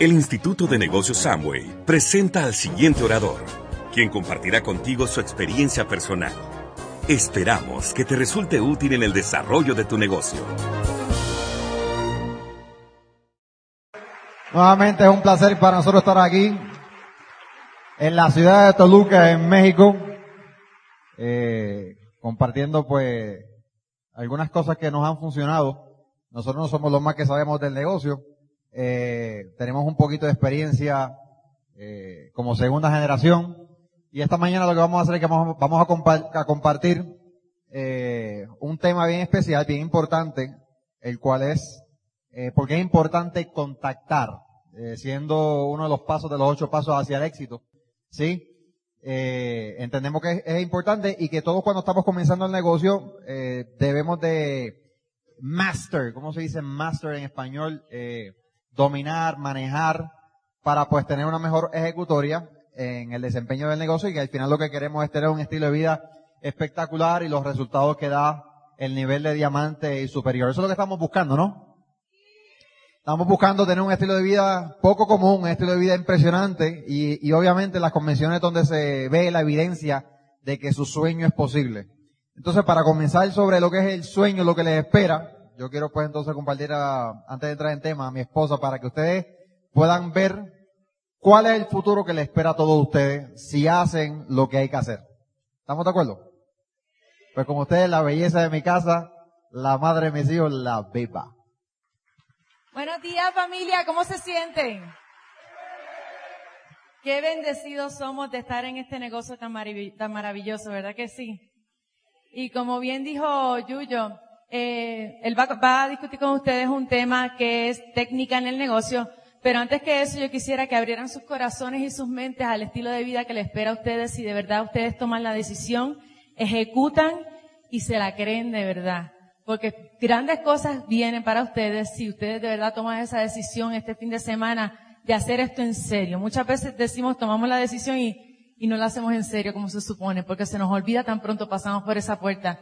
El Instituto de Negocios Samway presenta al siguiente orador, quien compartirá contigo su experiencia personal. Esperamos que te resulte útil en el desarrollo de tu negocio. Nuevamente es un placer para nosotros estar aquí en la ciudad de Toluca, en México, eh, compartiendo pues algunas cosas que nos han funcionado. Nosotros no somos los más que sabemos del negocio. Eh, tenemos un poquito de experiencia eh, como segunda generación. Y esta mañana lo que vamos a hacer es que vamos, vamos a, compartir eh, un tema bien especial, bien importante, el cual es eh, porque es importante contactar, eh, siendo uno de los pasos de los ocho pasos hacia el éxito. ¿Sí? Eh, entendemos que es, importante y que todos cuando estamos comenzando el negocio eh, debemos de master, ¿cómo se dice master en español? Eh, dominar, manejar para pues tener una mejor ejecutoria en el desempeño del negocio y que al final lo que queremos es tener un estilo de vida espectacular y los resultados que da el nivel de diamante y superior. Eso es lo que estamos buscando, ¿no? Estamos buscando tener un estilo de vida poco común, un estilo de vida impresionante y, y obviamente las convenciones donde se ve la evidencia de que su sueño es posible. Entonces, para comenzar sobre lo que es el sueño, lo que les espera, yo quiero pues entonces compartir a, antes de entrar en tema a mi esposa para que ustedes puedan ver cuál es el futuro que les espera a todos ustedes si hacen lo que hay que hacer. ¿Estamos de acuerdo? Pues como ustedes, la belleza de mi casa, la madre de mis hijos, la beba. Buenos días familia, ¿cómo se sienten? Qué bendecidos somos de estar en este negocio tan, maravilloso, ¿verdad que sí? Y como bien dijo Yuyo, eh, él va, va, a discutir con ustedes un tema que es técnica en el negocio, pero antes que eso yo quisiera que abrieran sus corazones y sus mentes al estilo de vida que le espera a ustedes si de verdad ustedes toman la decisión, ejecutan y se la creen de verdad. Porque grandes cosas vienen para ustedes si ustedes de verdad toman esa decisión este fin de semana de hacer esto en serio. Muchas veces decimos, tomamos la decisión y, y no la hacemos en serio como se supone, porque se nos olvida tan pronto pasamos por esa puerta.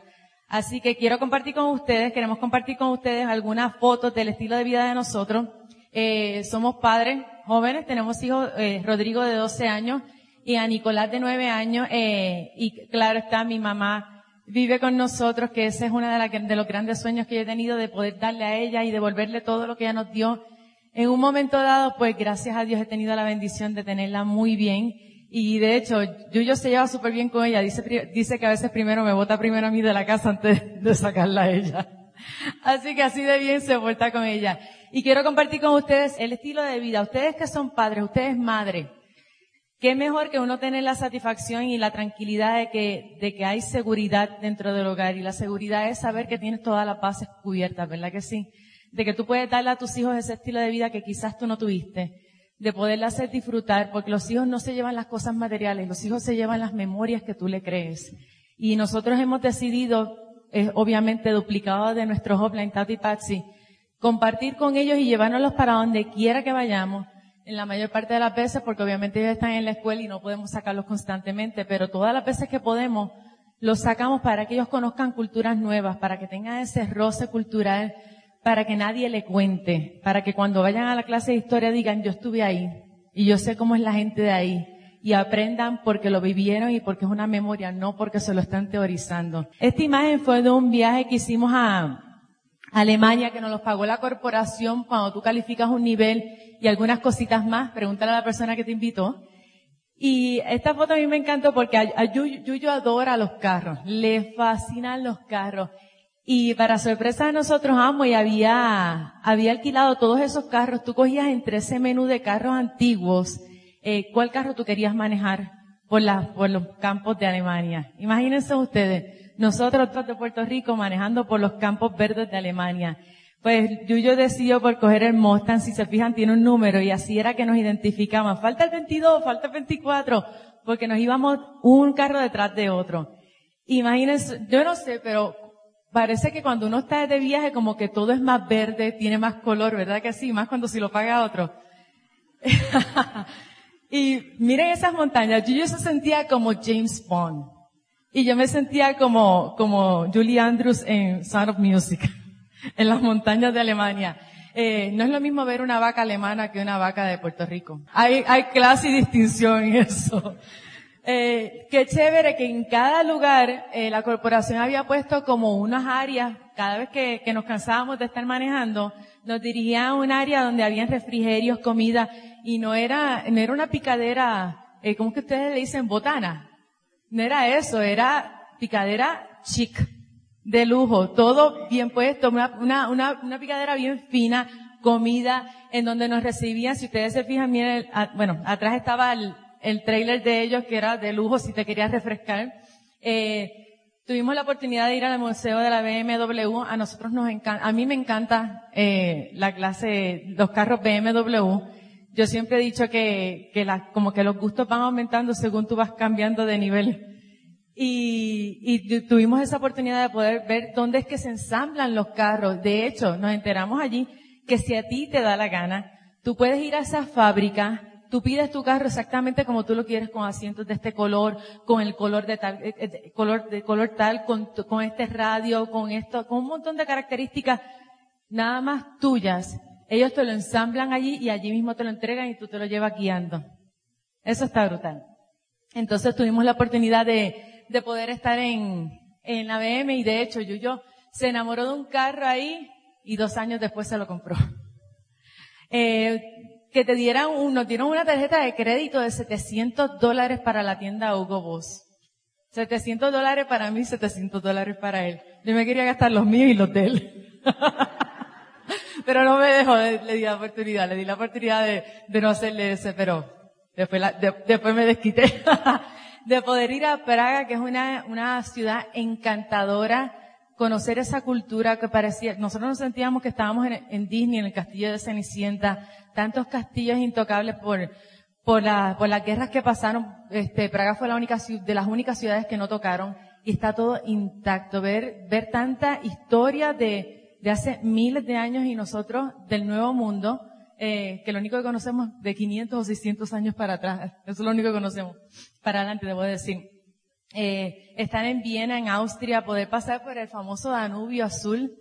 Así que quiero compartir con ustedes, queremos compartir con ustedes algunas fotos del estilo de vida de nosotros. Eh, somos padres jóvenes, tenemos hijos, eh, Rodrigo de 12 años y a Nicolás de 9 años, eh, y claro está mi mamá vive con nosotros, que ese es uno de, de los grandes sueños que he tenido de poder darle a ella y devolverle todo lo que ella nos dio. En un momento dado, pues gracias a Dios he tenido la bendición de tenerla muy bien. Y de hecho, Yuyo se lleva súper bien con ella. Dice, dice que a veces primero me vota primero a mí de la casa antes de sacarla a ella. Así que así de bien se vuelta con ella. Y quiero compartir con ustedes el estilo de vida. Ustedes que son padres, ustedes madres, Qué mejor que uno tener la satisfacción y la tranquilidad de que, de que hay seguridad dentro del hogar. Y la seguridad es saber que tienes todas las bases cubiertas, ¿verdad que sí? De que tú puedes darle a tus hijos ese estilo de vida que quizás tú no tuviste. De poderle hacer disfrutar, porque los hijos no se llevan las cosas materiales, los hijos se llevan las memorias que tú le crees. Y nosotros hemos decidido, eh, obviamente duplicado de nuestros offline Tati Patsy, compartir con ellos y llevárnoslos para donde quiera que vayamos, en la mayor parte de las veces, porque obviamente ellos están en la escuela y no podemos sacarlos constantemente, pero todas las veces que podemos, los sacamos para que ellos conozcan culturas nuevas, para que tengan ese roce cultural, para que nadie le cuente, para que cuando vayan a la clase de historia digan, yo estuve ahí y yo sé cómo es la gente de ahí. Y aprendan porque lo vivieron y porque es una memoria, no porque se lo están teorizando. Esta imagen fue de un viaje que hicimos a Alemania, que nos lo pagó la corporación cuando tú calificas un nivel y algunas cositas más, pregúntale a la persona que te invitó. Y esta foto a mí me encantó porque a, Yuyo, adora los carros, le fascinan los carros. Y para sorpresa de nosotros, amo, y había, había alquilado todos esos carros. Tú cogías entre ese menú de carros antiguos, eh, cuál carro tú querías manejar por, la, por los campos de Alemania. Imagínense ustedes, nosotros de Puerto Rico manejando por los campos verdes de Alemania. Pues Yuyo decidió por coger el Mustang, si se fijan tiene un número y así era que nos identificamos. Falta el 22, falta el 24, porque nos íbamos un carro detrás de otro. Imagínense, yo no sé, pero parece que cuando uno está de viaje como que todo es más verde, tiene más color, ¿verdad que sí? Más cuando si lo paga otro. y miren esas montañas, Yuyo se sentía como James Bond. Y yo me sentía como, como Julie Andrews en Sound of Music. en las montañas de Alemania. Eh, no es lo mismo ver una vaca alemana que una vaca de Puerto Rico. Hay, hay clase y distinción en eso. Eh, qué chévere que en cada lugar eh, la corporación había puesto como unas áreas, cada vez que, que nos cansábamos de estar manejando, nos dirigía a un área donde había refrigerios, comida, y no era, no era una picadera, eh, ¿cómo que ustedes le dicen? Botana. No era eso, era picadera chic, de lujo, todo bien puesto, una, una, una, picadera bien fina, comida, en donde nos recibían, si ustedes se fijan a- bueno, atrás estaba el, el trailer de ellos que era de lujo si te querías refrescar. Eh, tuvimos la oportunidad de ir al museo de la BMW. A nosotros nos encanta, a mí me encanta eh, la clase, los carros BMW. Yo siempre he dicho que, que como que los gustos van aumentando según tú vas cambiando de nivel. Y, y tu- tuvimos esa oportunidad de poder ver dónde es que se ensamblan los carros. De hecho, nos enteramos allí que si a ti te da la gana, tú puedes ir a esa fábrica, tú pides tu carro exactamente como tú lo quieres, con asientos de este color, con el color de tal, eh, eh, color, de color tal, con, con este radio, con esto, con un montón de características nada más tuyas. Ellos te lo ensamblan allí y allí mismo te lo entregan y tú te lo llevas guiando. Eso está brutal. Entonces tuvimos la oportunidad de, de poder estar en, en la BM y de hecho Yuyo se enamoró de un carro ahí y dos años después se lo compró. Eh, que te dieran un, nos dieron una tarjeta de crédito de 700 dólares para la tienda Hugo Boss. 700 dólares para mí, 700 dólares para él. Yo me quería gastar los míos y los de él. pero no me dejó, le, di la oportunidad, le di la oportunidad de, no hacerle ese, pero después, me desquité. de poder ir a Praga, que es una, ciudad encantadora, conocer esa cultura que parecía, nosotros nos sentíamos que estábamos en Disney, en el castillo de Cenicienta, tantos castillos intocables por, por, la, por las guerras que pasaron, este, Praga fue la única, de las únicas ciudades que no tocaron y está todo intacto. Ver, ver tanta historia de, de hace miles de años y nosotros del nuevo mundo, eh, que lo único que conocemos de 500 o 600 años para atrás, eso es lo único que conocemos. Para adelante, debo decir. Eh, estar en Viena, en Austria, poder pasar por el famoso Danubio Azul,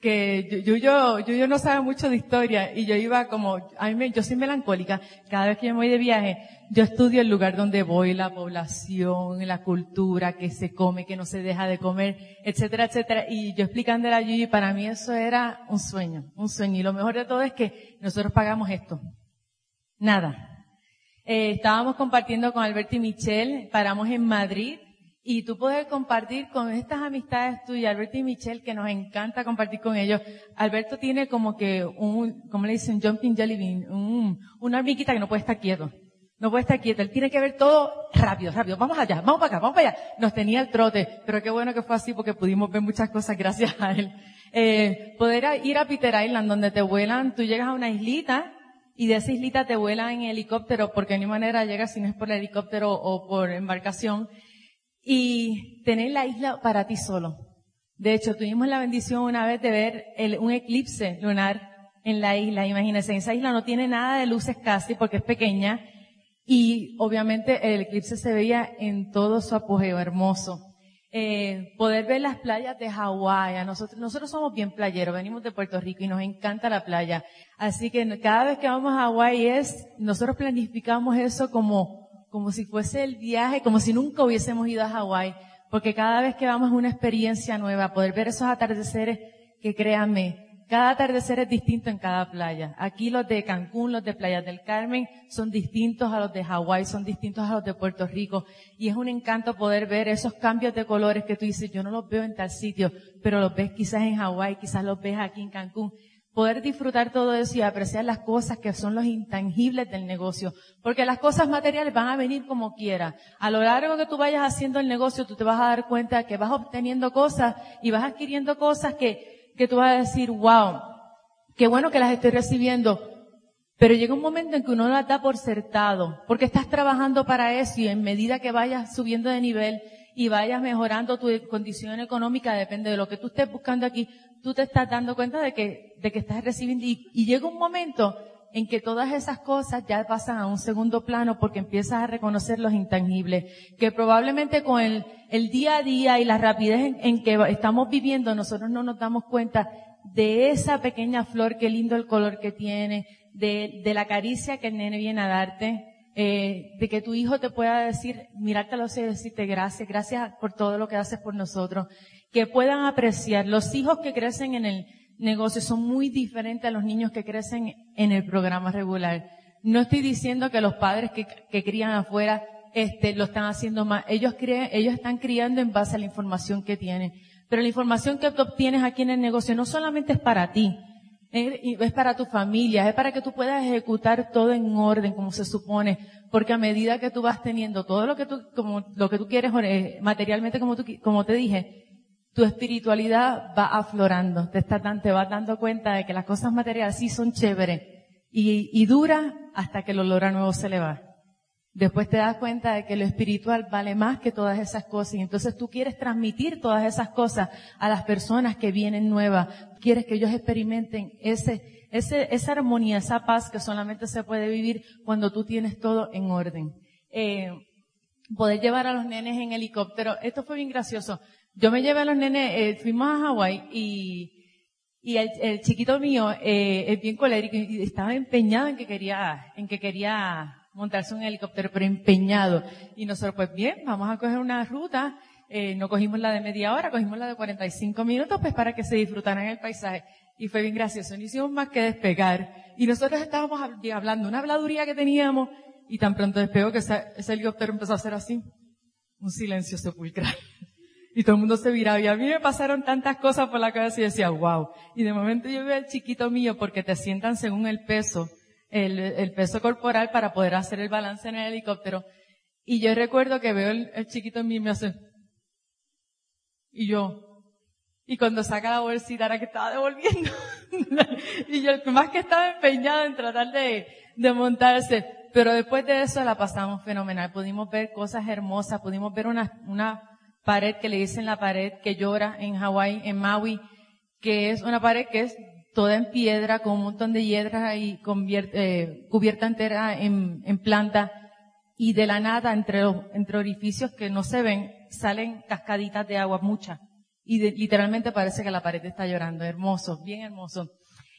que yo, yo, yo, yo no sabe mucho de historia y yo iba como, a mí me- yo soy melancólica, cada vez que me voy de viaje, yo estudio el lugar donde voy, la población, la cultura, que se come, que no se deja de comer, etcétera, etcétera, y yo explicándole a para mí eso era un sueño, un sueño, y lo mejor de todo es que nosotros pagamos esto. Nada. Eh, estábamos compartiendo con Alberto y Michelle, paramos en Madrid y tú poder compartir con estas amistades tuyas, Alberto y Michelle, que nos encanta compartir con ellos. Alberto tiene como que un, como le dicen, jumping jelly bean, un, una hormiguita que no puede estar quieto. No puede estar quieto. Él tiene que ver todo rápido, rápido. Vamos allá, vamos para acá, vamos para allá. Nos tenía el trote, pero qué bueno que fue así porque pudimos ver muchas cosas gracias a él. Eh, poder ir a Peter Island donde te vuelan, tú llegas a una islita y de esa islita te vuelan en helicóptero porque de ni manera llegas si no es por helicóptero o por embarcación y tener la isla para ti solo. De hecho, tuvimos la bendición una vez de ver el- un eclipse lunar en la isla. Imagínense, esa isla no tiene nada de luces casi porque es pequeña y obviamente el eclipse se veía en todo su apogeo hermoso. Eh, poder ver las playas de Hawái. Nosotros, nosotros somos bien playeros, venimos de Puerto Rico y nos encanta la playa. Así que cada vez que vamos a Hawái es, nosotros planificamos eso como, como si fuese el viaje, como si nunca hubiésemos ido a Hawái. Porque cada vez que vamos es una experiencia nueva, poder ver esos atardeceres que créanme, cada atardecer es distinto en cada playa. Aquí los de Cancún, los de Playa del Carmen son distintos a los de Hawái, son distintos a los de Puerto Rico. Y es un encanto poder ver esos cambios de colores que tú dices, yo no los veo en tal sitio, pero los ves quizás en Hawái, quizás los ves aquí en Cancún. Poder disfrutar todo eso y apreciar las cosas que son los intangibles del negocio. Porque las cosas materiales van a venir como quiera. A lo largo que tú vayas haciendo el negocio, tú te vas a dar cuenta que vas obteniendo cosas y vas adquiriendo cosas que, que tú vas a decir, wow, qué bueno que las estoy recibiendo. Pero llega un momento en que uno las da por certado, porque estás trabajando para eso y en medida que vayas subiendo de nivel y vayas mejorando tu condición económica, depende de lo que tú estés buscando aquí, tú te estás dando cuenta de que, de que estás recibiendo y, y llega un momento en que todas esas cosas ya pasan a un segundo plano porque empiezas a reconocer los intangibles, que probablemente con el, el día a día y la rapidez en, en que estamos viviendo nosotros no nos damos cuenta de esa pequeña flor, qué lindo el color que tiene, de, de la caricia que el nene viene a darte, eh, de que tu hijo te pueda decir, mirarte a los ojos y decirte gracias, gracias por todo lo que haces por nosotros, que puedan apreciar. Los hijos que crecen en el negocio son muy diferentes a los niños que crecen en el programa regular. No estoy diciendo que los padres que, que crían afuera este, lo están haciendo mal. Ellos, creen, ellos están criando en base a la información que tienen. Pero la información que obtienes aquí en el negocio no solamente es para ti, es para tu familia, es para que tú puedas ejecutar todo en orden como se supone, porque a medida que tú vas teniendo todo lo que tú, como, lo que tú quieres eh, materialmente como tú, como te dije, tu espiritualidad va aflorando, te, está, te vas dando cuenta de que las cosas materiales sí son chéveres y, y dura hasta que el olor a nuevo se le va. Después te das cuenta de que lo espiritual vale más que todas esas cosas y entonces tú quieres transmitir todas esas cosas a las personas que vienen nuevas. Quieres que ellos experimenten ese, ese, esa armonía, esa paz que solamente se puede vivir cuando tú tienes todo en orden. Eh, poder llevar a los nenes en helicóptero. Esto fue bien gracioso. Yo me llevé a los nenes, eh, fuimos a Hawái y, y el, el chiquito mío eh, es bien colérico y estaba empeñado en que quería, en que quería montarse un helicóptero, pero empeñado. Y nosotros, pues bien, vamos a coger una ruta, eh, no cogimos la de media hora, cogimos la de 45 minutos, pues para que se disfrutaran el paisaje. Y fue bien gracioso, no hicimos más que despegar. Y nosotros estábamos hablando, una habladuría que teníamos, y tan pronto despegó que ese, helicóptero empezó a hacer así, un silencio sepulcral. Y todo el mundo se viraba. Y a mí me pasaron tantas cosas por la cabeza y decía, wow. Y de momento yo veo al chiquito mío porque te sientan según el peso el, el, peso corporal para poder hacer el balance en el helicóptero. Y yo recuerdo que veo el, chiquito en mí me hace, y yo, y cuando saca la bolsita era que estaba devolviendo. y yo más que estaba empeñado en tratar de, de montarse. Pero después de eso la pasamos fenomenal. Pudimos ver cosas hermosas, pudimos ver una, una pared que le dicen la pared que llora en Hawái, en Maui, que es una pared que es toda en piedra, con un montón de hiedras y eh, cubierta entera en, planta, y de la nada, entre, los, entre orificios que no se ven, salen cascaditas de agua, muchas. Y literalmente parece que la pared está llorando. Hermoso, bien hermoso.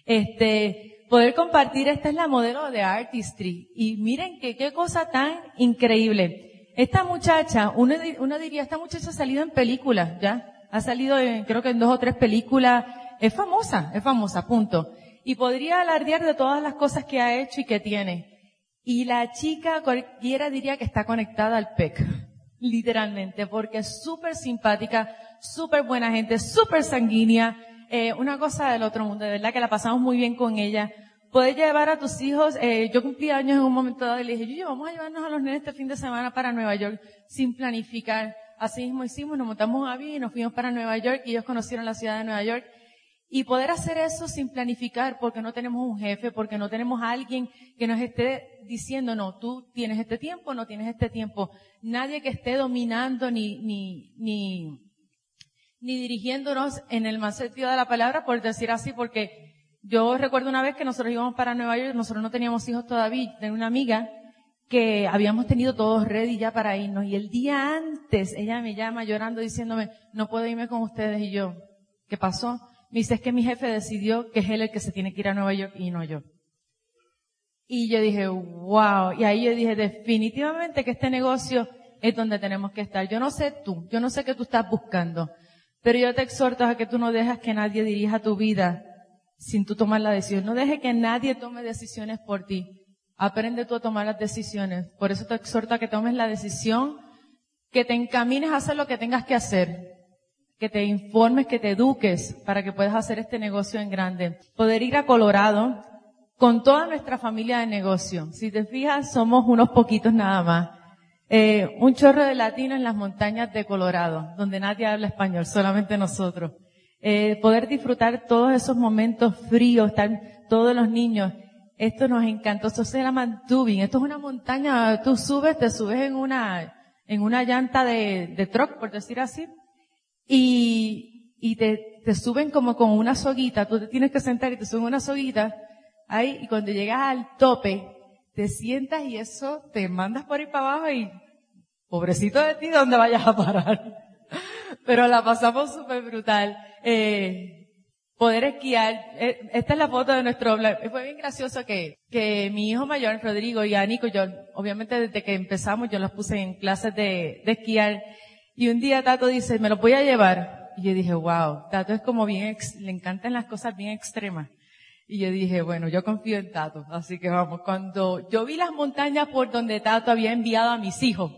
Este, poder compartir, esta es la modelo de Artistry. Y miren que qué cosa tan increíble. Esta muchacha, uno, uno diría, esta muchacha ha salido en películas, ¿ya? Ha salido en, creo que en dos o tres películas, es famosa, es famosa, punto. Y podría alardear de todas las cosas que ha hecho y que tiene. Y la chica cualquiera diría que está conectada al PEC. Literalmente, porque es súper simpática, súper buena gente, súper sanguínea, eh, una cosa del otro mundo, de verdad que la pasamos muy bien con ella. Puedes llevar a tus hijos, eh, yo cumplí años en un momento dado y le dije, yo, vamos a llevarnos a los nenes este fin de semana para Nueva York sin planificar. Así mismo hicimos, nos montamos a avión y nos fuimos para Nueva York y ellos conocieron la ciudad de Nueva York y poder hacer eso sin planificar porque no tenemos un jefe, porque no tenemos a alguien que nos esté diciendo, no, tú tienes este tiempo, no tienes este tiempo. Nadie que esté dominando ni, ni, ni, ni dirigiéndonos en el más sentido de la palabra, por decir así, porque yo recuerdo una vez que nosotros íbamos para Nueva York, nosotros no teníamos hijos todavía, tenía una amiga que habíamos tenido todos ready ya para irnos y el día antes ella me llama llorando diciéndome, no puedo irme con ustedes y yo, ¿qué pasó? Me dice, es que mi jefe decidió que es él el que se tiene que ir a Nueva York y no yo. Y yo dije, wow. Y ahí yo dije, definitivamente que este negocio es donde tenemos que estar. Yo no sé tú, yo no sé qué tú estás buscando, pero yo te exhorto a que tú no dejas que nadie dirija tu vida sin tú tomar la decisión. No dejes que nadie tome decisiones por ti. Aprende tú a tomar las decisiones. Por eso te exhorto a que tomes la decisión, que te encamines a hacer lo que tengas que hacer que te informes, que te eduques para que puedas hacer este negocio en grande. Poder ir a Colorado con toda nuestra familia de negocio. Si te fijas, somos unos poquitos nada más. Eh, un chorro de latinos en las montañas de Colorado, donde nadie habla español, solamente nosotros. Eh, poder disfrutar todos esos momentos fríos, están todos los niños. Esto nos encantó. Esto se llama tubing. Esto es una montaña. Tú subes, te subes en una, en una llanta de, de truck, por decir así y, y te, te suben como con una soguita, tú te tienes que sentar y te suben una soguita, ahí, y cuando llegas al tope, te sientas y eso te mandas por ahí para abajo y pobrecito de ti, ¿dónde vayas a parar? Pero la pasamos súper brutal. Eh, poder esquiar. Eh, esta es la foto de nuestro, fue bien gracioso que, que mi hijo mayor, Rodrigo y a Nico, yo, obviamente desde que empezamos yo los puse en clases de, de esquiar. Y un día Tato dice, me lo voy a llevar. Y yo dije, wow, Tato es como bien, le encantan las cosas bien extremas. Y yo dije, bueno, yo confío en Tato. Así que vamos, cuando yo vi las montañas por donde Tato había enviado a mis hijos,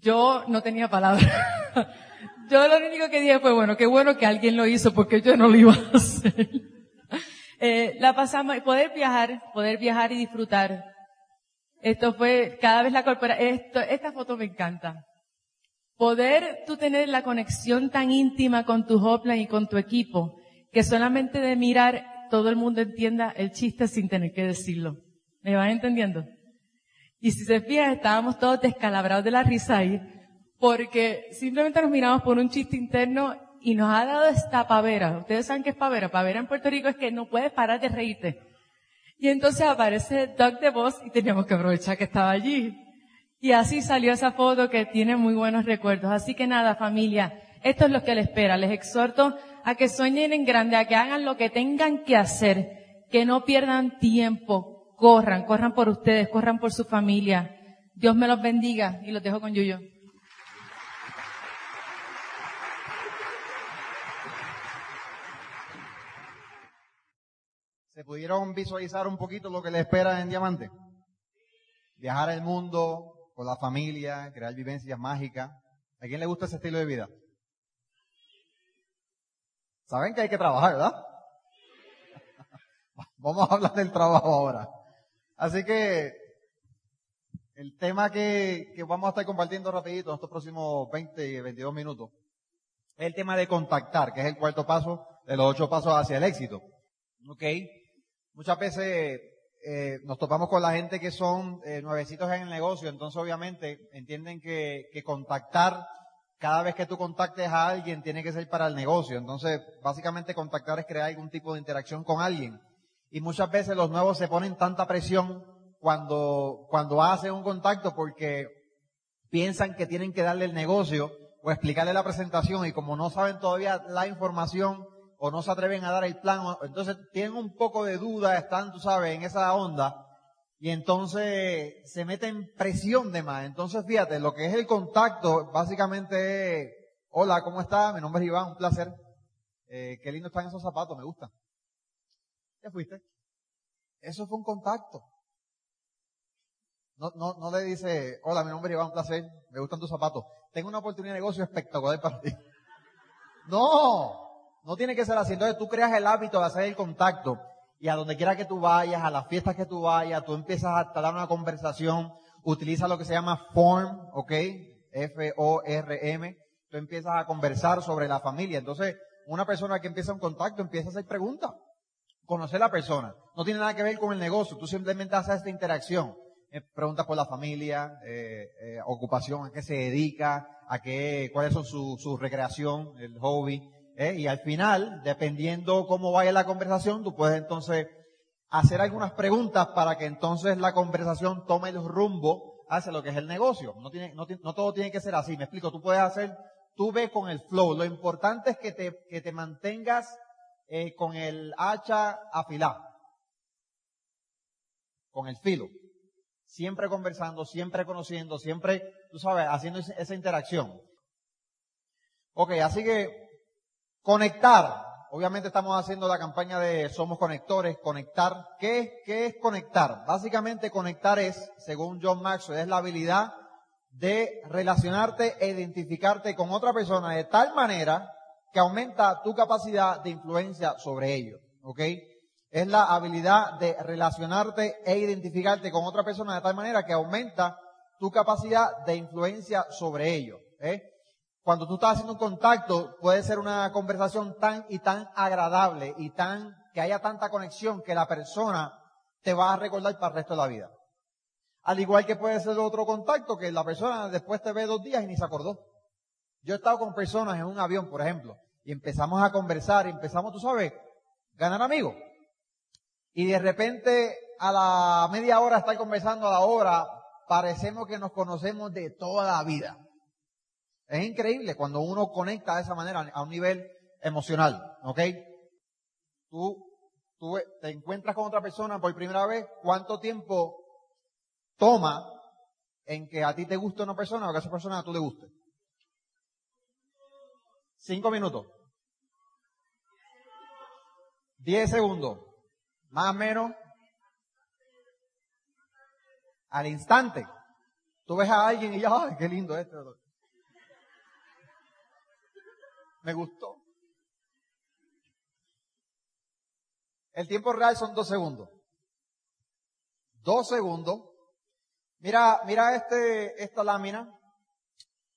yo no tenía palabras. Yo lo único que dije fue, bueno, qué bueno que alguien lo hizo porque yo no lo iba a hacer. Eh, la pasamos, poder viajar, poder viajar y disfrutar. Esto fue, cada vez la corpora, esto, esta foto me encanta. Poder tú tener la conexión tan íntima con tu hopline y con tu equipo, que solamente de mirar todo el mundo entienda el chiste sin tener que decirlo. ¿Me van entendiendo? Y si se fijan, estábamos todos descalabrados de la risa ahí, porque simplemente nos miramos por un chiste interno y nos ha dado esta pavera. Ustedes saben qué es pavera. Pavera en Puerto Rico es que no puedes parar de reírte. Y entonces aparece Doug de Voz y teníamos que aprovechar que estaba allí. Y así salió esa foto que tiene muy buenos recuerdos. Así que nada, familia, esto es lo que les espera. Les exhorto a que sueñen en grande, a que hagan lo que tengan que hacer, que no pierdan tiempo, corran, corran por ustedes, corran por su familia. Dios me los bendiga y los dejo con Yuyo. ¿Se pudieron visualizar un poquito lo que le espera en Diamante? Viajar el mundo con la familia, crear vivencias mágicas. ¿A quién le gusta ese estilo de vida? Saben que hay que trabajar, ¿verdad? Vamos a hablar del trabajo ahora. Así que el tema que, vamos a estar compartiendo rapidito en estos próximos 20 y 22 minutos es el tema de contactar, que es el cuarto paso de los ocho pasos hacia el éxito. ¿Ok? Muchas veces eh, nos topamos con la gente que son eh, nuevecitos en el negocio, entonces obviamente entienden que, que contactar, cada vez que tú contactes a alguien tiene que ser para el negocio. Entonces, básicamente contactar es crear algún tipo de interacción con alguien. Y muchas veces los nuevos se ponen tanta presión cuando, cuando hacen un contacto porque piensan que tienen que darle el negocio o explicarle la presentación y como no saben todavía la información, o no se atreven a dar el plan, entonces tienen un poco de duda, están, tú sabes, en esa onda, y entonces se meten presión de más. Entonces, fíjate, lo que es el contacto, básicamente es, hola, ¿cómo estás? Mi nombre es Iván, un placer. Eh, qué lindo están esos zapatos, me gustan. ¿Qué fuiste? Eso fue un contacto. No, no, no le dice, hola, mi nombre es Iván, un placer, me gustan tus zapatos. Tengo una oportunidad de negocio espectacular para ti. No, no tiene que ser así. Entonces tú creas el hábito de hacer el contacto y a donde quiera que tú vayas, a las fiestas que tú vayas, tú empiezas a dar una conversación, utiliza lo que se llama form, ¿ok? F-O-R-M. Tú empiezas a conversar sobre la familia. Entonces, una persona que empieza un contacto empieza a hacer preguntas. Conocer a la persona. No tiene nada que ver con el negocio. Tú simplemente haces esta interacción. Eh, preguntas por la familia, eh, eh, ocupación, a qué se dedica, a qué, cuáles son su, su recreación, el hobby. ¿Eh? Y al final, dependiendo cómo vaya la conversación, tú puedes entonces hacer algunas preguntas para que entonces la conversación tome el rumbo hacia lo que es el negocio. No, tiene, no, no todo tiene que ser así. Me explico. Tú puedes hacer, tú ves con el flow. Lo importante es que te, que te mantengas eh, con el hacha afilado. Con el filo. Siempre conversando, siempre conociendo, siempre, tú sabes, haciendo esa interacción. Ok, así que Conectar. Obviamente estamos haciendo la campaña de Somos Conectores, conectar. ¿Qué es, qué es conectar? Básicamente conectar es, según John Maxwell, es la habilidad de relacionarte e identificarte con otra persona de tal manera que aumenta tu capacidad de influencia sobre ellos. ¿Ok? Es la habilidad de relacionarte e identificarte con otra persona de tal manera que aumenta tu capacidad de influencia sobre ellos. ¿eh? Cuando tú estás haciendo un contacto, puede ser una conversación tan y tan agradable y tan, que haya tanta conexión que la persona te va a recordar para el resto de la vida. Al igual que puede ser otro contacto que la persona después te ve dos días y ni se acordó. Yo he estado con personas en un avión, por ejemplo, y empezamos a conversar, y empezamos, tú sabes, ganar amigos. Y de repente, a la media hora estar conversando, a la hora, parecemos que nos conocemos de toda la vida. Es increíble cuando uno conecta de esa manera a un nivel emocional, ¿ok? Tú, tú te encuentras con otra persona por primera vez, ¿cuánto tiempo toma en que a ti te guste una persona o que a esa persona a tú le guste? Cinco minutos. Diez segundos. Más o menos. Al instante. Tú ves a alguien y ya, ay, qué lindo este. Me gustó. El tiempo real son dos segundos. Dos segundos. Mira, mira este, esta lámina.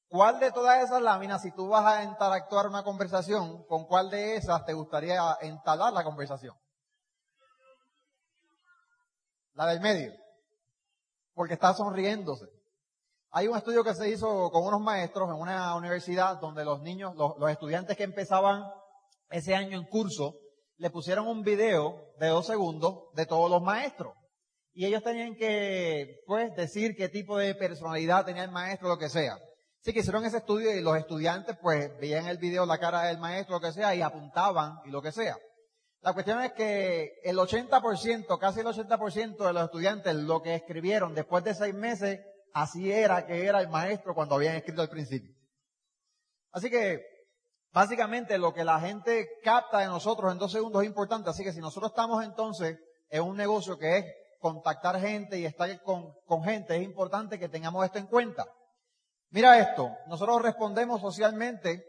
¿Cuál de todas esas láminas, si tú vas a interactuar una conversación, con cuál de esas te gustaría entablar la conversación? La del medio. Porque está sonriéndose. Hay un estudio que se hizo con unos maestros en una universidad donde los niños, los, estudiantes que empezaban ese año en curso, le pusieron un video de dos segundos de todos los maestros. Y ellos tenían que, pues, decir qué tipo de personalidad tenía el maestro, lo que sea. Así que hicieron ese estudio y los estudiantes pues veían el video, la cara del maestro, lo que sea, y apuntaban y lo que sea. La cuestión es que el 80%, casi el 80% de los estudiantes lo que escribieron después de seis meses, así era que era el maestro cuando habían escrito al principio. Así que, básicamente lo que la gente capta de nosotros en dos segundos es importante. Así que si nosotros estamos entonces en un negocio que es contactar gente y estar con, gente, es importante que tengamos esto en cuenta. Mira esto, nosotros respondemos socialmente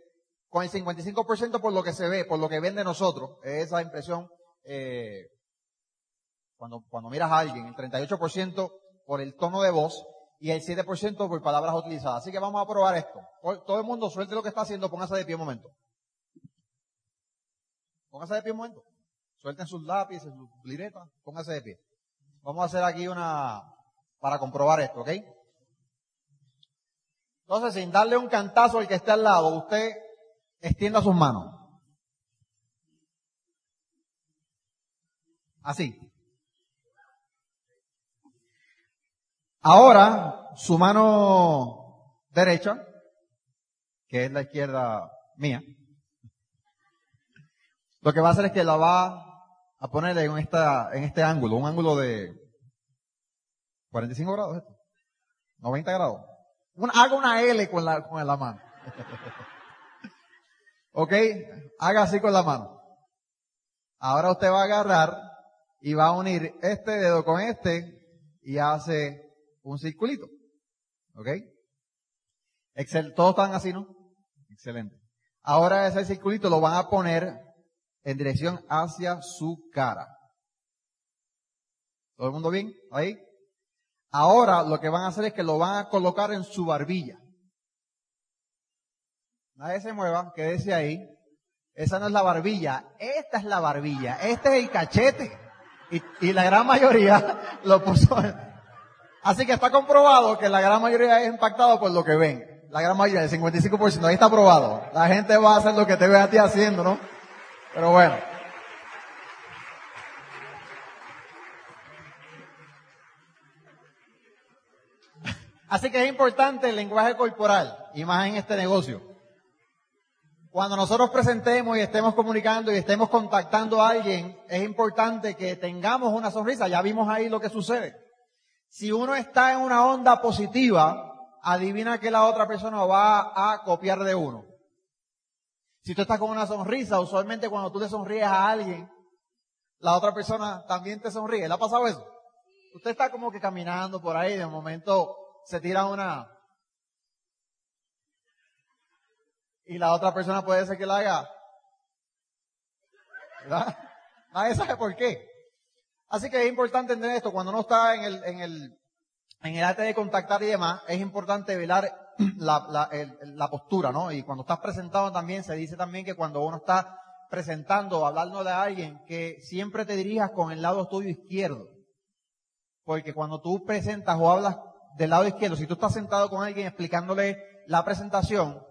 con el 55% por lo que se ve, por lo que ven de nosotros. Esa impresión, eh, cuando, cuando miras a alguien, el 38% por el tono de voz y el 7% por palabras utilizadas. Así que vamos a probar esto. Todo el mundo suelte lo que está haciendo, póngase de pie un momento. Póngase de pie un momento. Suelten sus lápices, sus liretas, póngase de pie. Vamos a hacer aquí una, para comprobar esto, ¿ok? Entonces, sin darle un cantazo al que esté al lado, usted extienda sus manos. Así. Ahora, su mano derecha, que es la izquierda mía, lo que va a hacer es que la va a poner en, esta, en este ángulo, un ángulo de 45 grados, 90 grados haga una L con la, con la mano. ok, haga así con la mano. Ahora usted va a agarrar y va a unir este dedo con este y hace un circulito. ¿Ok? Excel, todos están así, ¿no? Excelente. Ahora ese circulito lo van a poner en dirección hacia su cara. ¿Todo el mundo bien? ¿Ahí? Ahora lo que van a hacer es que lo van a colocar en su barbilla. Nadie se mueva, quédese ahí. Esa no es la barbilla, esta es la barbilla, este es el cachete. Y, la gran mayoría lo puso. Así que está comprobado que la gran mayoría es impactado por lo que ven. La gran mayoría, el 55%, ahí está probado. La gente va a hacer lo que te ve a ti haciendo, ¿no? Pero bueno. Así que es importante el lenguaje corporal, y más en este negocio. Cuando nosotros presentemos y estemos comunicando y estemos contactando a alguien, es importante que tengamos una sonrisa. Ya vimos ahí lo que sucede. Si uno está en una onda positiva, adivina que la otra persona va a copiar de uno. Si tú estás con una sonrisa, usualmente cuando tú le sonríes a alguien, la otra persona también te sonríe. ¿Le ha pasado eso? Usted está como que caminando por ahí, de momento se tira una y la otra persona puede ser que la haga. ¿Verdad? Nadie sabe por qué. Así que es importante entender esto. Cuando uno está en el, en el, en el arte de contactar y demás, es importante velar la, la, la postura, ¿no? Y cuando estás presentando también, se dice también que cuando uno está presentando o hablando de alguien, que siempre te dirijas con el lado tuyo izquierdo. Porque cuando tú presentas o hablas del lado izquierdo, si tú estás sentado con alguien explicándole la presentación,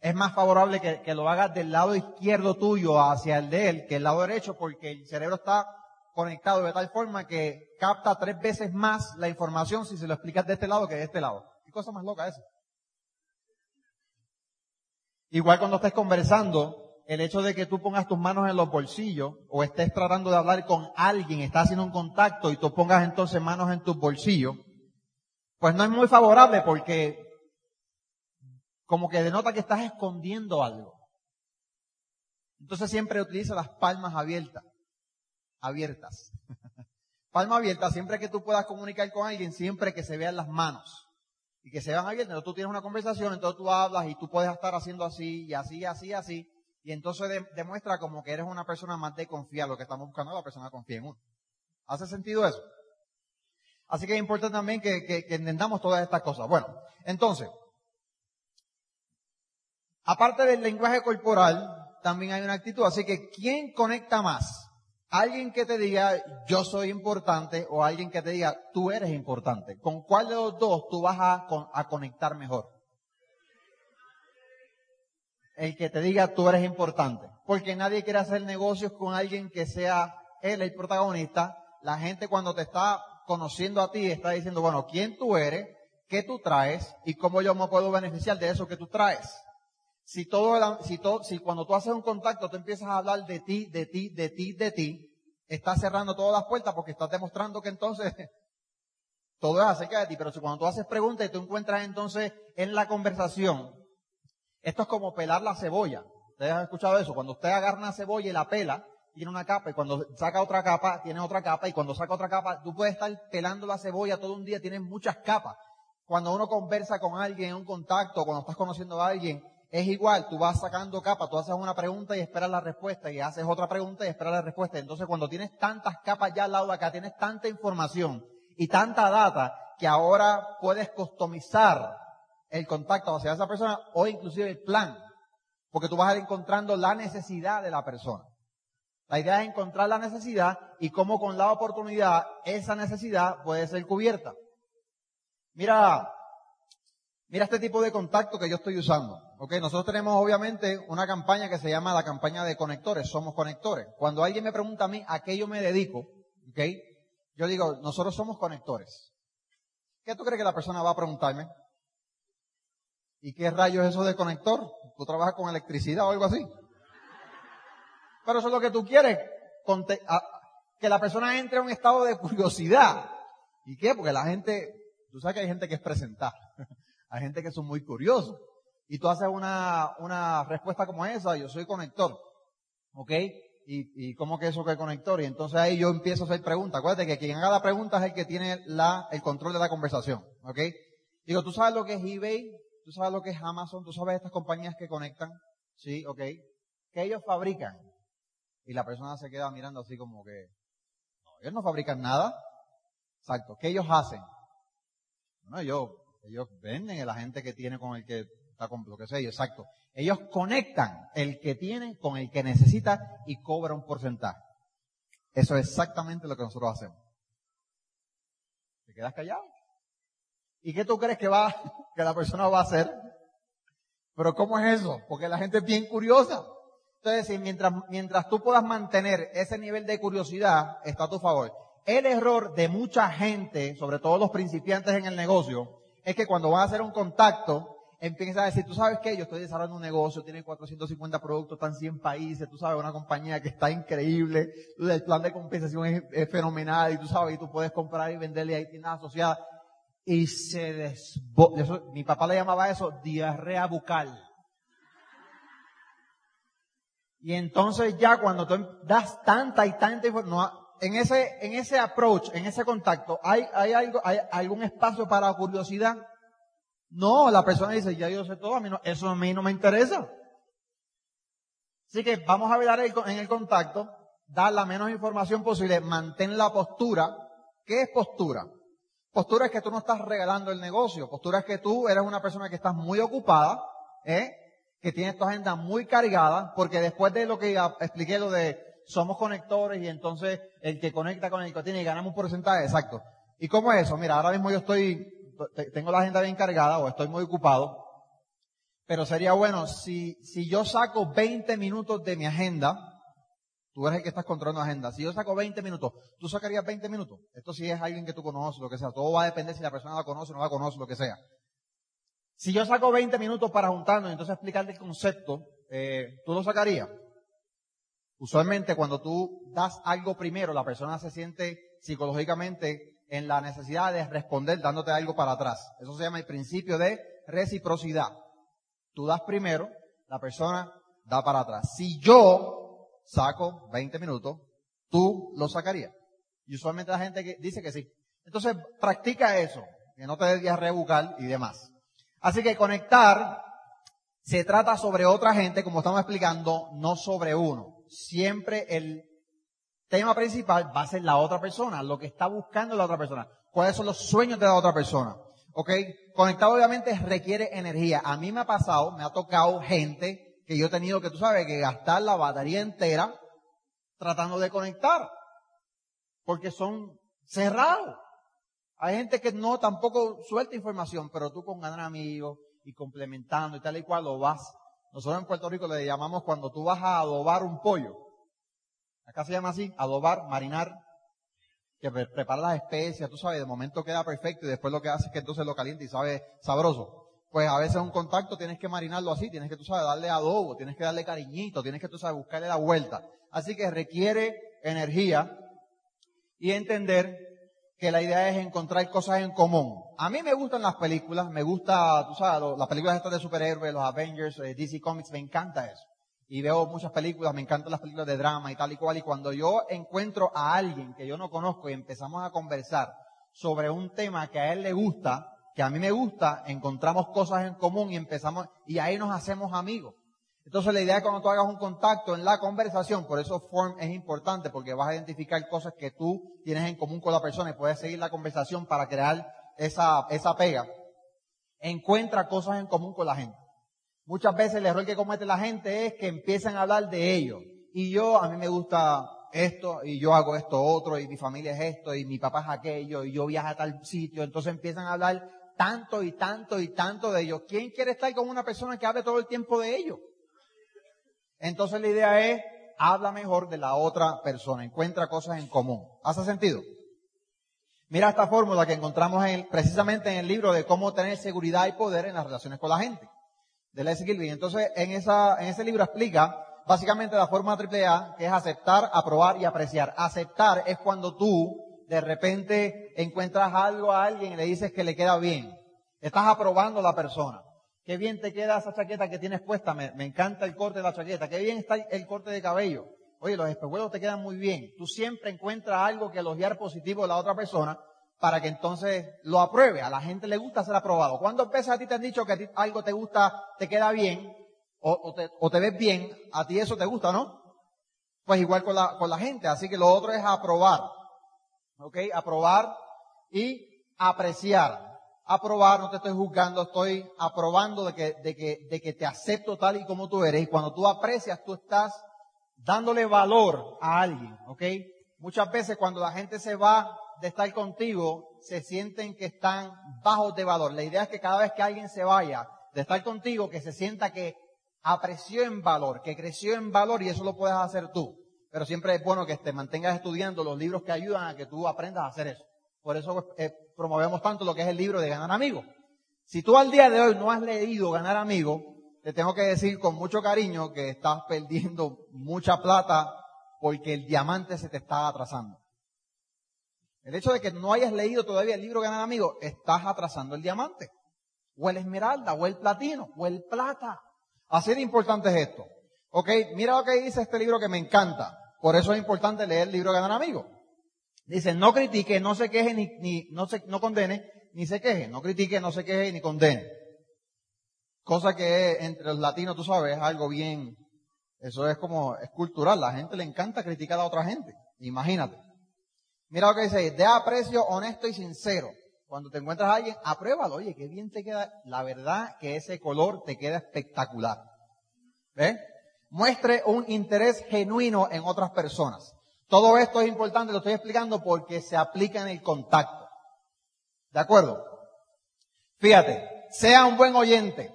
es más favorable que, lo hagas del lado izquierdo tuyo hacia el de él que el lado derecho, porque el cerebro está conectado de tal forma que capta tres veces más la información si se lo explicas de este lado que de este lado. ¿Qué cosa más loca eso? Igual cuando estés conversando el hecho de que tú pongas tus manos en los bolsillos o estés tratando de hablar con alguien, estás haciendo un contacto y tú pongas entonces manos en tus bolsillos, pues no es muy favorable porque como que denota que estás escondiendo algo. Entonces siempre utiliza las palmas abiertas, abiertas. Palma abierta, siempre que tú puedas comunicar con alguien, siempre que se vean las manos y que se vean abiertas. Entonces tú tienes una conversación, entonces tú hablas y tú puedes estar haciendo así y así, así, así. Y entonces demuestra como que eres una persona más de confiar, lo que estamos buscando la persona confía en uno. ¿Hace sentido eso? Así que es importante también que entendamos todas estas cosas. Bueno, entonces, aparte del lenguaje corporal, también hay una actitud. Así que, ¿quién conecta más? Alguien que te diga, yo soy importante, o alguien que te diga, tú eres importante. ¿Con cuál de los dos tú vas a, a conectar mejor? El que te diga, tú eres importante. Porque nadie quiere hacer negocios con alguien que sea él el protagonista. La gente cuando te está conociendo a ti está diciendo, bueno, quién tú eres, qué tú traes y cómo yo me puedo beneficiar de eso que tú traes. Si todo, si todo, si cuando tú haces un contacto tú empiezas a hablar de ti, de ti, de ti, de ti, estás cerrando todas las puertas porque estás demostrando que entonces todo es acerca de ti. Pero si cuando tú haces preguntas y tú encuentras entonces en la conversación, esto es como pelar la cebolla. Ustedes han escuchado eso. Cuando usted agarra una cebolla y la pela, tiene una capa y cuando saca otra capa, tiene otra capa y cuando saca otra capa, tú puedes estar pelando la cebolla todo un día, tienes muchas capas. Cuando uno conversa con alguien en un contacto, cuando estás conociendo a alguien, es igual, tú vas sacando capas, tú haces una pregunta y esperas la respuesta y haces otra pregunta y esperas la respuesta. Entonces cuando tienes tantas capas ya al lado de acá, tienes tanta información y tanta data que ahora puedes customizar el contacto hacia esa persona o inclusive el plan, porque tú vas a ir encontrando la necesidad de la persona. La idea es encontrar la necesidad y cómo con la oportunidad esa necesidad puede ser cubierta. Mira, mira este tipo de contacto que yo estoy usando. Ok, nosotros tenemos obviamente una campaña que se llama la campaña de conectores, somos conectores. Cuando alguien me pregunta a mí a qué yo me dedico, ok, yo digo, nosotros somos conectores. ¿Qué tú crees que la persona va a preguntarme? ¿Y qué rayos es eso de conector? ¿Tú trabajas con electricidad o algo así? Pero eso es lo que tú quieres, que la persona entre a un estado de curiosidad. ¿Y qué? Porque la gente, tú sabes que hay gente que es presentar, hay gente que son muy curiosos y tú haces una, una respuesta como esa, yo soy conector. ¿Ok? Y, y cómo que eso que es conector. Y entonces ahí yo empiezo a hacer preguntas. Acuérdate que quien haga la pregunta es el que tiene la, el control de la conversación. ¿Ok? Digo, ¿tú sabes lo que es eBay? ¿Tú sabes lo que es Amazon? ¿Tú sabes estas compañías que conectan? Sí, ok. Que ellos fabrican. Y la persona se queda mirando así como que, no, ellos no fabrican nada. Exacto. ¿Qué ellos hacen? Bueno, ellos, ellos venden a la gente que tiene con el que lo que sea, exacto. Ellos conectan el que tiene con el que necesita y cobra un porcentaje. Eso es exactamente lo que nosotros hacemos. ¿Te quedas callado? ¿Y qué tú crees que va, que la persona va a hacer? Pero ¿cómo es eso? Porque la gente es bien curiosa. Entonces, mientras, mientras tú puedas mantener ese nivel de curiosidad, está a tu favor. El error de mucha gente, sobre todo los principiantes en el negocio, es que cuando van a hacer un contacto, empieza a decir, tú sabes qué, yo estoy desarrollando un negocio, tiene 450 productos, están 100 países, tú sabes, una compañía que está increíble, el plan de compensación es, fenomenal y tú sabes, y tú puedes comprar y venderle ahí tiendas asociadas. Y se desborda, mi papá le llamaba eso diarrea bucal. Y entonces ya cuando tú das tanta y tanta información, en ese, en ese approach, en ese contacto, ¿hay, hay algo, hay algún espacio para curiosidad? No, la persona dice, ya yo sé todo, a mí no, eso a mí no me interesa. Así que vamos a ver en el contacto, dar la menos información posible, mantén la postura. ¿Qué es postura? Postura es que tú no estás regalando el negocio. Postura es que tú eres una persona que estás muy ocupada, ¿eh? que tienes tu agenda muy cargada, porque después de lo que expliqué, lo de somos conectores y entonces el que conecta con el que tiene y ganamos un porcentaje, exacto. ¿Y cómo es eso? Mira, ahora mismo yo estoy tengo la agenda bien cargada o estoy muy ocupado, pero sería bueno si, si yo saco 20 minutos de mi agenda, tú eres el que estás controlando la agenda, si yo saco 20 minutos, ¿tú sacarías 20 minutos? Esto sí es alguien que tú conoces, lo que sea, todo va a depender si la persona la conoce o no la conoce, lo que sea. Si yo saco 20 minutos para juntarnos y entonces explicarte el concepto, eh, ¿tú lo sacarías? Usualmente cuando tú das algo primero, la persona se siente psicológicamente en la necesidad de responder dándote algo para atrás. Eso se llama el principio de reciprocidad. Tú das primero, la persona da para atrás. Si yo saco 20 minutos, tú lo sacarías. Y usualmente la gente dice que sí. Entonces, practica eso, que no te des a rebucar y demás. Así que conectar se trata sobre otra gente, como estamos explicando, no sobre uno. Siempre el tema principal va a ser la otra persona, lo que está buscando la otra persona. ¿Cuáles son los sueños de la otra persona? ¿Ok? Conectar obviamente requiere energía. A mí me ha pasado, me ha tocado gente que yo he tenido que, tú sabes, que gastar la batería entera tratando de conectar. Porque son cerrados. Hay gente que no tampoco suelta información, pero tú con ganar amigos y complementando y tal y cual lo vas. Nosotros en Puerto Rico le llamamos cuando tú vas a adobar un pollo. Acá se llama así, adobar, marinar, que prepara las especias, tú sabes, de momento queda perfecto y después lo que hace es que entonces lo calienta y sabe sabroso. Pues a veces un contacto tienes que marinarlo así, tienes que tú sabes darle adobo, tienes que darle cariñito, tienes que tú sabes buscarle la vuelta. Así que requiere energía y entender que la idea es encontrar cosas en común. A mí me gustan las películas, me gusta, tú sabes, las películas estas de superhéroes, los Avengers, eh, DC Comics, me encanta eso. Y veo muchas películas, me encantan las películas de drama y tal y cual. Y cuando yo encuentro a alguien que yo no conozco y empezamos a conversar sobre un tema que a él le gusta, que a mí me gusta, encontramos cosas en común y empezamos, y ahí nos hacemos amigos. Entonces la idea es cuando tú hagas un contacto en la conversación, por eso form es importante, porque vas a identificar cosas que tú tienes en común con la persona y puedes seguir la conversación para crear esa, esa pega. Encuentra cosas en común con la gente. Muchas veces el error que comete la gente es que empiezan a hablar de ellos. Y yo, a mí me gusta esto, y yo hago esto otro, y mi familia es esto, y mi papá es aquello, y yo viajo a tal sitio. Entonces empiezan a hablar tanto y tanto y tanto de ellos. ¿Quién quiere estar con una persona que hable todo el tiempo de ellos? Entonces la idea es, habla mejor de la otra persona, encuentra cosas en común. ¿Hace sentido? Mira esta fórmula que encontramos en, precisamente en el libro de cómo tener seguridad y poder en las relaciones con la gente, de Les Gilby. Entonces, en, esa, en ese libro explica básicamente la forma triple A, que es aceptar, aprobar y apreciar. Aceptar es cuando tú de repente encuentras algo a alguien y le dices que le queda bien. Estás aprobando a la persona. Qué bien te queda esa chaqueta que tienes puesta. Me, encanta el corte de la chaqueta. Qué bien está el corte de cabello. Oye, los espejuelos te quedan muy bien. Tú siempre encuentras algo que elogiar positivo de la otra persona para que entonces lo apruebe. A la gente le gusta ser aprobado. ¿Cuántas veces a ti te han dicho que algo te gusta, te queda bien o, te, o, te, ves bien? A ti eso te gusta, ¿no? Pues igual con la, con la gente. Así que lo otro es aprobar. ¿Ok? Aprobar y apreciar aprobar, no te estoy juzgando, estoy aprobando de que, de que, de que te acepto tal y como tú eres. Y cuando tú aprecias, tú estás dándole valor a alguien, ¿ok? Muchas veces cuando la gente se va de estar contigo, se sienten que están bajos de valor. La idea es que cada vez que alguien se vaya de estar contigo, que se sienta que apreció en valor, que creció en valor y eso lo puedes hacer tú. Pero siempre es bueno que te mantengas estudiando los libros que ayudan a que tú aprendas a hacer eso. Por eso eh, promovemos tanto lo que es el libro de Ganar Amigos. Si tú al día de hoy no has leído Ganar Amigos, te tengo que decir con mucho cariño que estás perdiendo mucha plata porque el diamante se te está atrasando. El hecho de que no hayas leído todavía el libro Ganar Amigos, estás atrasando el diamante. O el esmeralda, o el platino, o el plata. Así de importante es esto. Ok, mira lo que dice este libro que me encanta. Por eso es importante leer el libro Ganar Amigos. Dice, no critique, no se queje, ni, ni no, se, no condene, ni se queje. No critique, no se queje, ni condene. Cosa que entre los latinos, tú sabes, es algo bien, eso es como, es cultural. La gente le encanta criticar a otra gente. Imagínate. Mira lo que dice, de aprecio honesto y sincero. Cuando te encuentras a alguien, apruébalo. Oye, qué bien te queda. La verdad que ese color te queda espectacular. ¿Ves? Muestre un interés genuino en otras personas. Todo esto es importante, lo estoy explicando porque se aplica en el contacto. ¿De acuerdo? Fíjate, sea un buen oyente.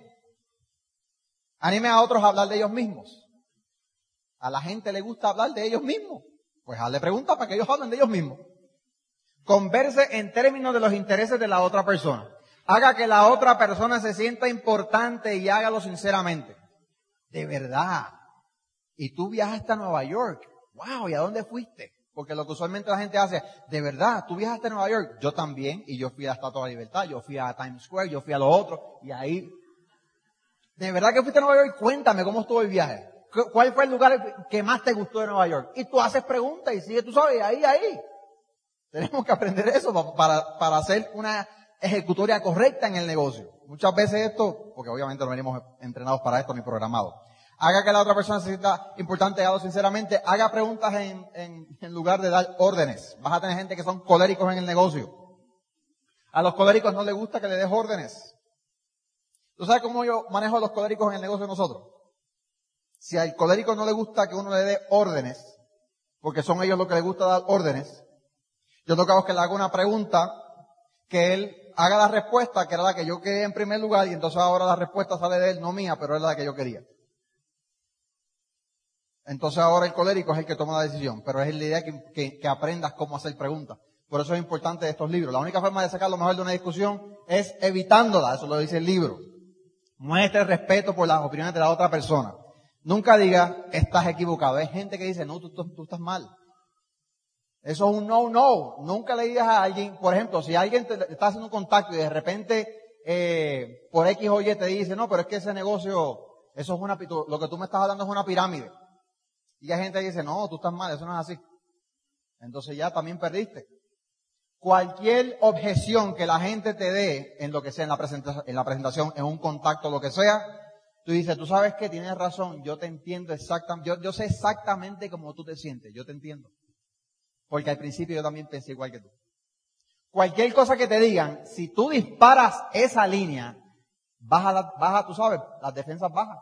Anime a otros a hablar de ellos mismos. A la gente le gusta hablar de ellos mismos. Pues hazle preguntas para que ellos hablen de ellos mismos. Converse en términos de los intereses de la otra persona. Haga que la otra persona se sienta importante y hágalo sinceramente. De verdad. Y tú viajaste a Nueva York. Wow, ¿y a dónde fuiste? Porque lo que usualmente la gente hace, de verdad, tú viajaste a Nueva York. Yo también, y yo fui a la Estatua de la Libertad, yo fui a Times Square, yo fui a lo otro, y ahí. De verdad que fuiste a Nueva York, cuéntame cómo estuvo el viaje. ¿Cuál fue el lugar que más te gustó de Nueva York? Y tú haces preguntas y sigue, tú sabes, ahí, ahí. Tenemos que aprender eso para, para hacer una ejecutoria correcta en el negocio. Muchas veces esto, porque obviamente no venimos entrenados para esto ni programados. Haga que la otra persona se sienta importante, sinceramente. Haga preguntas en, en, en lugar de dar órdenes. Vas a tener gente que son coléricos en el negocio. A los coléricos no les gusta que le des órdenes. ¿Tú sabes cómo yo manejo a los coléricos en el negocio de nosotros? Si al colérico no le gusta que uno le dé órdenes, porque son ellos los que les gusta dar órdenes, yo toca que le haga una pregunta, que él haga la respuesta, que era la que yo quería en primer lugar, y entonces ahora la respuesta sale de él, no mía, pero es la que yo quería. Entonces ahora el colérico es el que toma la decisión, pero es la idea que, que, aprendas cómo hacer preguntas. Por eso es importante estos libros. La única forma de sacar lo mejor de una discusión es evitándola, eso lo dice el libro. Muestre respeto por las opiniones de la otra persona. Nunca diga, estás equivocado. Hay gente que dice, no, tú estás mal. Eso es un no, no. Nunca le digas a alguien, por ejemplo, si alguien te, está haciendo un contacto y de repente, eh, por X o Y te dice, no, pero es que ese negocio, eso es una, lo que tú me estás hablando es una pirámide. Y hay gente que dice, no, tú estás mal, eso no es así. Entonces ya también perdiste. Cualquier objeción que la gente te dé en lo que sea, en la presentación, en la presentación, en un contacto, lo que sea, tú dices, tú sabes que tienes razón, yo te entiendo exactamente, yo, yo sé exactamente cómo tú te sientes, yo te entiendo. Porque al principio yo también pensé igual que tú. Cualquier cosa que te digan, si tú disparas esa línea, baja, baja, tú sabes, las defensas bajan.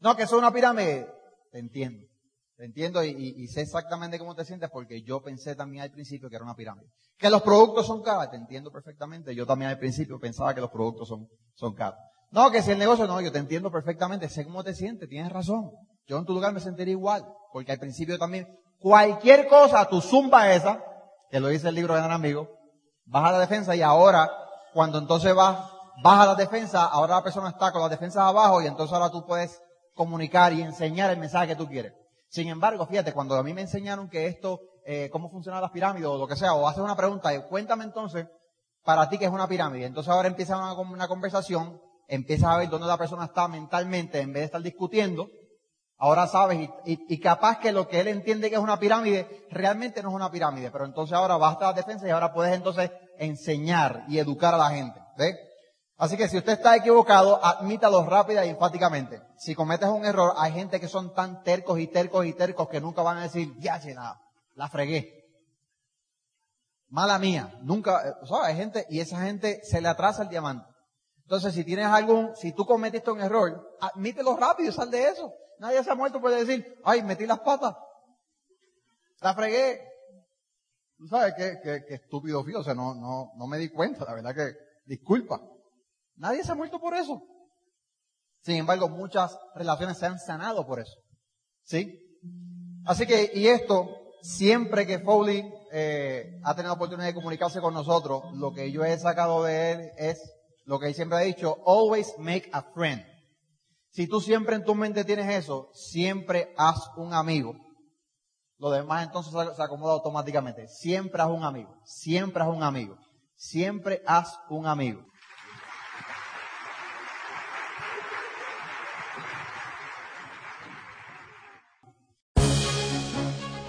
No, que eso es una pirámide. Te entiendo. Te entiendo y, sé exactamente cómo te sientes porque yo pensé también al principio que era una pirámide. Que los productos son caros, te entiendo perfectamente. Yo también al principio pensaba que los productos son, son caros. No, que si el negocio no, yo te entiendo perfectamente, sé cómo te sientes, tienes razón. Yo en tu lugar me sentiría igual, porque al principio también cualquier cosa, tu zumba esa, que lo dice el libro de Gran Amigo, baja la defensa y ahora, cuando entonces vas, baja la defensa, ahora la persona está con las defensas abajo y entonces ahora tú puedes comunicar y enseñar el mensaje que tú quieres. Sin embargo, fíjate, cuando a mí me enseñaron que esto, eh, cómo funcionan las pirámides o lo que sea, o haces una pregunta, y cuéntame entonces, para ti que es una pirámide. Entonces ahora empieza una, una conversación, empiezas a ver dónde la persona está mentalmente en vez de estar discutiendo, Ahora sabes, y, capaz que lo que él entiende que es una pirámide, realmente no es una pirámide, pero entonces ahora basta la defensa y ahora puedes entonces enseñar y educar a la gente. ¿Ve? Así que si usted está equivocado, admítalo rápida y enfáticamente. Si cometes un error, hay gente que son tan tercos y tercos y tercos que nunca van a decir, ya, nada, la fregué. Mala mía, nunca, eh, ¿sabes? Hay gente, y esa gente se le atrasa el diamante. Entonces, si tienes algún, si tú cometiste un error, admítelo rápido y sal de eso. Nadie se ha muerto por decir, ay, metí las patas. La fregué. Tú sabes qué, qué, estúpido fui, o sea, no, no, no me di cuenta, la verdad que, disculpa. Nadie se ha muerto por eso. Sin embargo, muchas relaciones se han sanado por eso. ¿Sí? Así que, y esto, siempre que Foley eh, ha tenido oportunidad de comunicarse con nosotros, lo que yo he sacado de él es lo que siempre ha dicho, always make a friend. Si tú siempre en tu mente tienes eso, siempre haz un amigo. Lo demás entonces se acomoda automáticamente. Siempre haz un amigo. Siempre haz un amigo. Siempre haz un amigo.